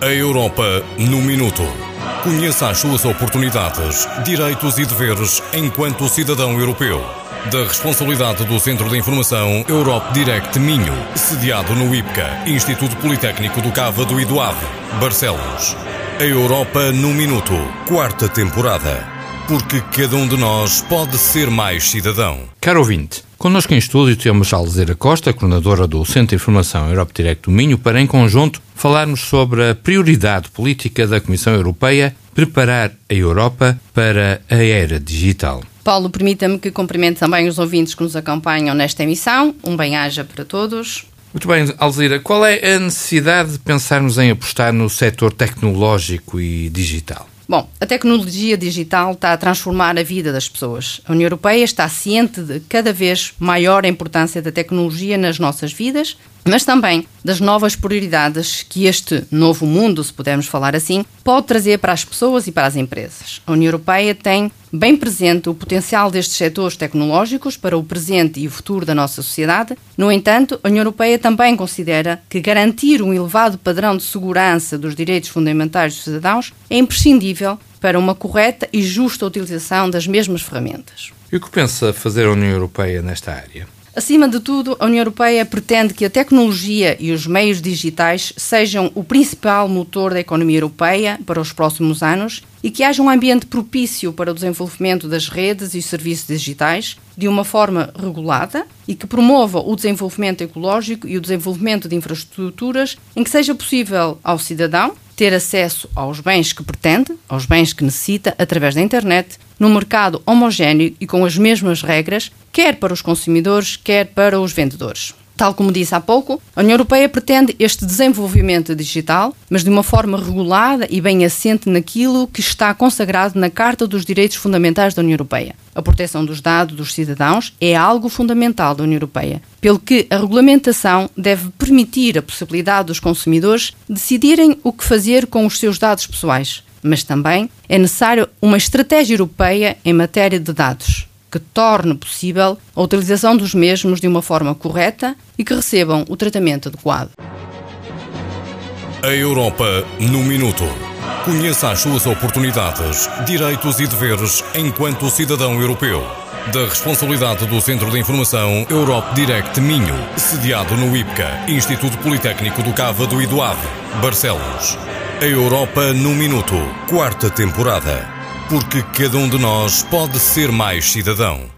A Europa no Minuto. Conheça as suas oportunidades, direitos e deveres enquanto cidadão europeu. Da responsabilidade do Centro de Informação Europe Direct Minho, sediado no IPCA, Instituto Politécnico do Cávado e do Ave, Barcelos. A Europa no Minuto, quarta temporada. Porque cada um de nós pode ser mais cidadão. Caro ouvinte, connosco em estúdio temos Alzira Costa, coordenadora do Centro de Informação Europe Direct do Minho, para em conjunto falarmos sobre a prioridade política da Comissão Europeia preparar a Europa para a era digital. Paulo, permita-me que cumprimente também os ouvintes que nos acompanham nesta emissão. Um bem-aja para todos. Muito bem, Alzira, qual é a necessidade de pensarmos em apostar no setor tecnológico e digital? Bom, a tecnologia digital está a transformar a vida das pessoas. A União Europeia está ciente de cada vez maior importância da tecnologia nas nossas vidas, mas também das novas prioridades que este novo mundo, se pudermos falar assim, pode trazer para as pessoas e para as empresas. A União Europeia tem bem presente o potencial destes setores tecnológicos para o presente e o futuro da nossa sociedade. No entanto, a União Europeia também considera que garantir um elevado padrão de segurança dos direitos fundamentais dos cidadãos é imprescindível para uma correta e justa utilização das mesmas ferramentas. E o que pensa fazer a União Europeia nesta área? Acima de tudo, a União Europeia pretende que a tecnologia e os meios digitais sejam o principal motor da economia europeia para os próximos anos e que haja um ambiente propício para o desenvolvimento das redes e serviços digitais de uma forma regulada e que promova o desenvolvimento ecológico e o desenvolvimento de infraestruturas em que seja possível ao cidadão ter acesso aos bens que pretende, aos bens que necessita, através da internet, num mercado homogéneo e com as mesmas regras, quer para os consumidores, quer para os vendedores. Tal como disse há pouco, a União Europeia pretende este desenvolvimento digital, mas de uma forma regulada e bem assente naquilo que está consagrado na Carta dos Direitos Fundamentais da União Europeia. A proteção dos dados dos cidadãos é algo fundamental da União Europeia, pelo que a regulamentação deve permitir a possibilidade dos consumidores decidirem o que fazer com os seus dados pessoais. Mas também é necessário uma estratégia europeia em matéria de dados que torne possível a utilização dos mesmos de uma forma correta e que recebam o tratamento adequado. A Europa no Minuto. Conheça as suas oportunidades, direitos e deveres enquanto cidadão europeu. Da responsabilidade do Centro de Informação Europe Direct Minho, sediado no IPCA, Instituto Politécnico do Cávado e do Ave, Barcelos. A Europa no Minuto, quarta temporada porque cada um de nós pode ser mais cidadão.